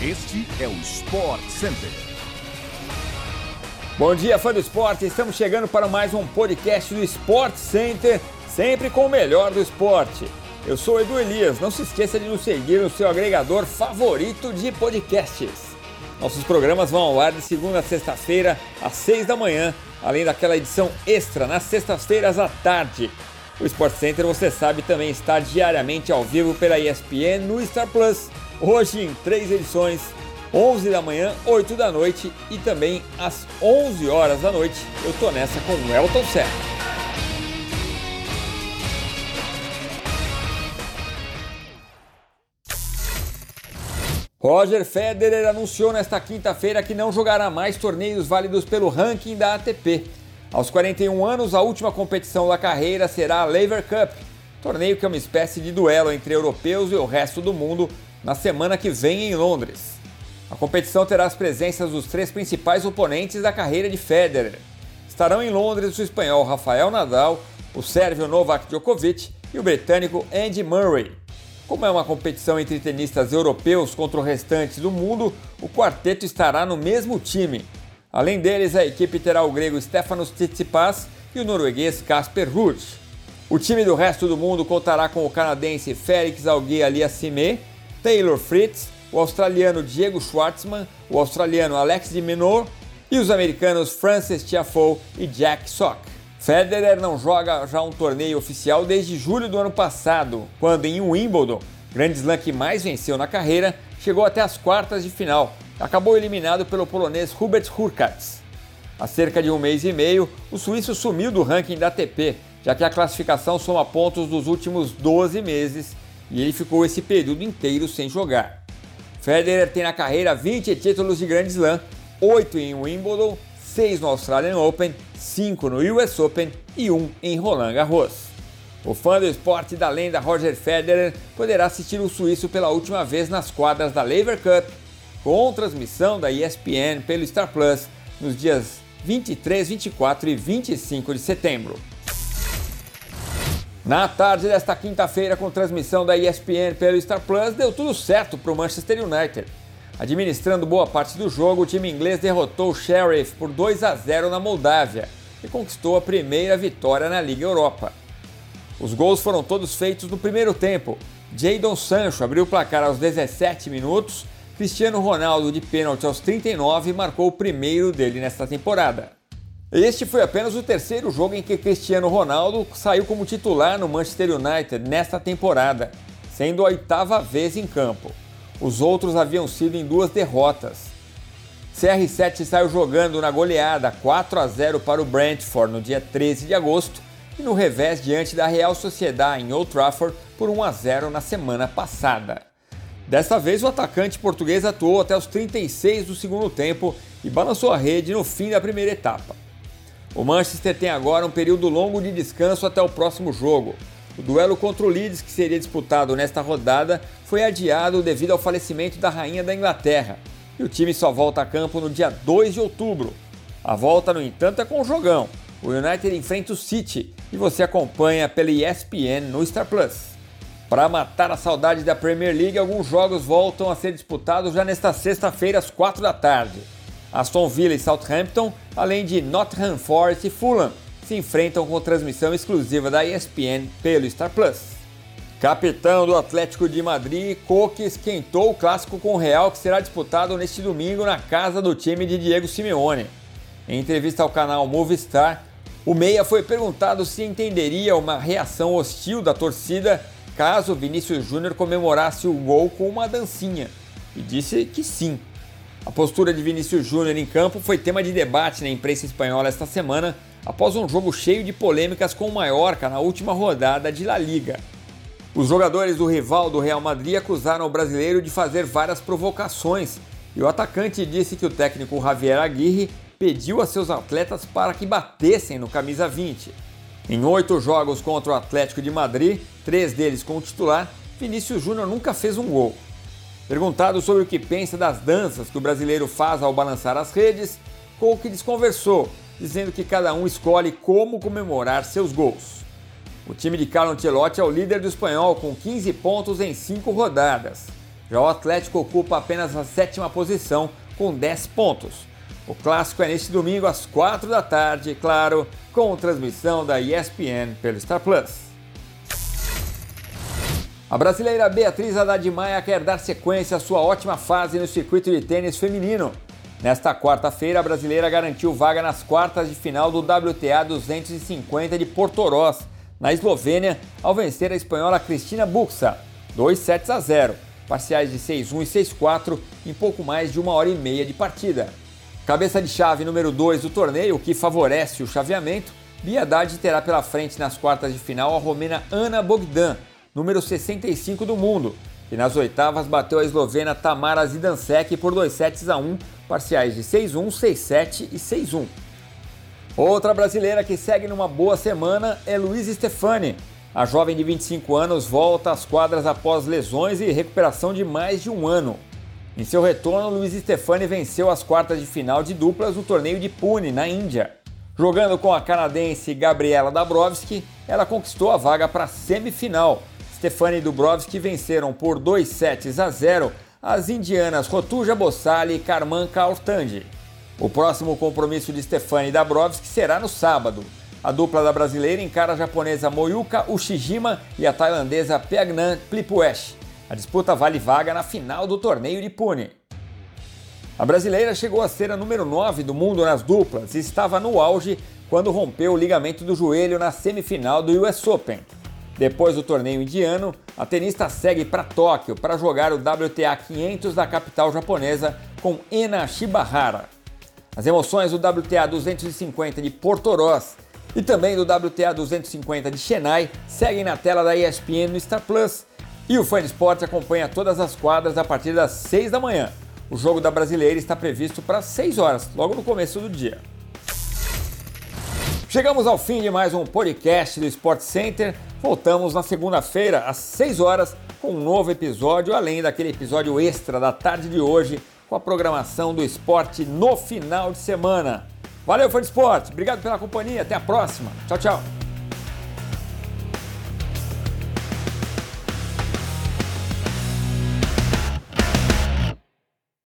Este é o Sport Center. Bom dia, fã do esporte. Estamos chegando para mais um podcast do Sport Center, sempre com o melhor do esporte. Eu sou Edu Elias. Não se esqueça de nos seguir no seu agregador favorito de podcasts. Nossos programas vão ao ar de segunda a sexta-feira, às seis da manhã, além daquela edição extra nas sextas-feiras à tarde. O Sport Center, você sabe, também está diariamente ao vivo pela ESPN no Star Plus. Hoje em três edições, 11 da manhã, 8 da noite e também às 11 horas da noite. Eu tô nessa com o Elton Serra. Roger Federer anunciou nesta quinta-feira que não jogará mais torneios válidos pelo ranking da ATP. Aos 41 anos, a última competição da carreira será a Lever Cup, torneio que é uma espécie de duelo entre europeus e o resto do mundo na semana que vem em Londres. A competição terá as presenças dos três principais oponentes da carreira de Federer. Estarão em Londres o espanhol Rafael Nadal, o sérvio Novak Djokovic e o britânico Andy Murray. Como é uma competição entre tenistas europeus contra o restante do mundo, o quarteto estará no mesmo time. Além deles, a equipe terá o grego Stefanos Tsitsipas e o norueguês Casper Ruud. O time do resto do mundo contará com o canadense Félix Auger-Aliassime, Taylor Fritz, o australiano Diego Schwartzman, o australiano Alex de Minor e os americanos Francis Tiafoe e Jack Sock. Federer não joga já um torneio oficial desde julho do ano passado, quando em Wimbledon, grande slam que mais venceu na carreira, chegou até as quartas de final. Acabou eliminado pelo polonês Hubert Hurkacz. Há cerca de um mês e meio, o suíço sumiu do ranking da ATP, já que a classificação soma pontos dos últimos 12 meses e ele ficou esse período inteiro sem jogar. Federer tem na carreira 20 títulos de Grand Slam, 8 em Wimbledon, 6 no Australian Open, 5 no US Open e 1 em Roland Garros. O fã do esporte da lenda Roger Federer poderá assistir o suíço pela última vez nas quadras da Lever Cup, com transmissão da ESPN pelo Star Plus nos dias 23, 24 e 25 de setembro. Na tarde desta quinta-feira, com transmissão da ESPN pelo Star Plus, deu tudo certo para o Manchester United. Administrando boa parte do jogo, o time inglês derrotou o Sheriff por 2 a 0 na Moldávia e conquistou a primeira vitória na Liga Europa. Os gols foram todos feitos no primeiro tempo. Jadon Sancho abriu o placar aos 17 minutos, Cristiano Ronaldo de pênalti aos 39 marcou o primeiro dele nesta temporada. Este foi apenas o terceiro jogo em que Cristiano Ronaldo saiu como titular no Manchester United nesta temporada, sendo a oitava vez em campo. Os outros haviam sido em duas derrotas. CR7 saiu jogando na goleada 4 a 0 para o Brentford no dia 13 de agosto e no revés diante da Real Sociedade em Old Trafford por 1 a 0 na semana passada. Desta vez, o atacante português atuou até os 36 do segundo tempo e balançou a rede no fim da primeira etapa. O Manchester tem agora um período longo de descanso até o próximo jogo. O duelo contra o Leeds, que seria disputado nesta rodada, foi adiado devido ao falecimento da rainha da Inglaterra. E o time só volta a campo no dia 2 de outubro. A volta, no entanto, é com o jogão. O United enfrenta o City e você acompanha pela ESPN no Star Plus. Para matar a saudade da Premier League, alguns jogos voltam a ser disputados já nesta sexta-feira às 4 da tarde. Aston Villa e Southampton, além de Nottingham Forest e Fulham, se enfrentam com transmissão exclusiva da ESPN pelo Star Plus. Capitão do Atlético de Madrid, Coque esquentou o clássico com o Real que será disputado neste domingo na casa do time de Diego Simeone. Em entrevista ao canal Movistar, o Meia foi perguntado se entenderia uma reação hostil da torcida caso Vinícius Júnior comemorasse o gol com uma dancinha e disse que sim. A postura de Vinícius Júnior em campo foi tema de debate na imprensa espanhola esta semana, após um jogo cheio de polêmicas com o Mallorca na última rodada de La Liga. Os jogadores do rival do Real Madrid acusaram o brasileiro de fazer várias provocações e o atacante disse que o técnico Javier Aguirre pediu a seus atletas para que batessem no camisa 20. Em oito jogos contra o Atlético de Madrid, três deles com o titular, Vinícius Júnior nunca fez um gol. Perguntado sobre o que pensa das danças que o brasileiro faz ao balançar as redes, Coke desconversou, dizendo que cada um escolhe como comemorar seus gols. O time de Carlo Ancelotti é o líder do espanhol com 15 pontos em 5 rodadas. Já o Atlético ocupa apenas a sétima posição com 10 pontos. O clássico é neste domingo às 4 da tarde, claro, com transmissão da ESPN pelo Star Plus. A brasileira Beatriz Haddad Maia quer dar sequência à sua ótima fase no circuito de tênis feminino. Nesta quarta-feira, a brasileira garantiu vaga nas quartas de final do WTA 250 de Portorós, na Eslovênia, ao vencer a espanhola Cristina Buxa, 2 sets a 0, parciais de 6-1 e 6-4 em pouco mais de uma hora e meia de partida. Cabeça de chave número 2 do torneio, que favorece o chaveamento, Bia terá pela frente nas quartas de final a romena Ana Bogdan, número 65 do mundo, que nas oitavas bateu a eslovena Tamara Zidansek por 2 sets a 1, parciais de 6-1, 6-7 e 6-1. Outra brasileira que segue numa boa semana é Luiz Stefani. A jovem de 25 anos volta às quadras após lesões e recuperação de mais de um ano. Em seu retorno, Luiz Stefani venceu as quartas de final de duplas no torneio de Pune, na Índia. Jogando com a canadense Gabriela Dabrowski, ela conquistou a vaga para a semifinal, Stefani e Dubrovski venceram por 2 sets a 0 as indianas Rotuja Bossali e Karman Kaurtandi. O próximo compromisso de Stefani e Dabrowski será no sábado. A dupla da brasileira encara a japonesa Moyuka Ushijima e a tailandesa Peagnan Plipuesh. A disputa vale vaga na final do torneio de Pune. A brasileira chegou a ser a número 9 do mundo nas duplas e estava no auge quando rompeu o ligamento do joelho na semifinal do US Open. Depois do torneio indiano, a tenista segue para Tóquio para jogar o WTA 500 da capital japonesa com Ena Shibahara. As emoções do WTA 250 de Portorós e também do WTA 250 de Chennai seguem na tela da ESPN no Star Plus. E o Fã Esporte acompanha todas as quadras a partir das 6 da manhã. O jogo da brasileira está previsto para 6 horas, logo no começo do dia. Chegamos ao fim de mais um podcast do Sport Center. Voltamos na segunda-feira, às 6 horas, com um novo episódio, além daquele episódio extra da tarde de hoje, com a programação do esporte no final de semana. Valeu, fã de esporte. Obrigado pela companhia. Até a próxima. Tchau, tchau.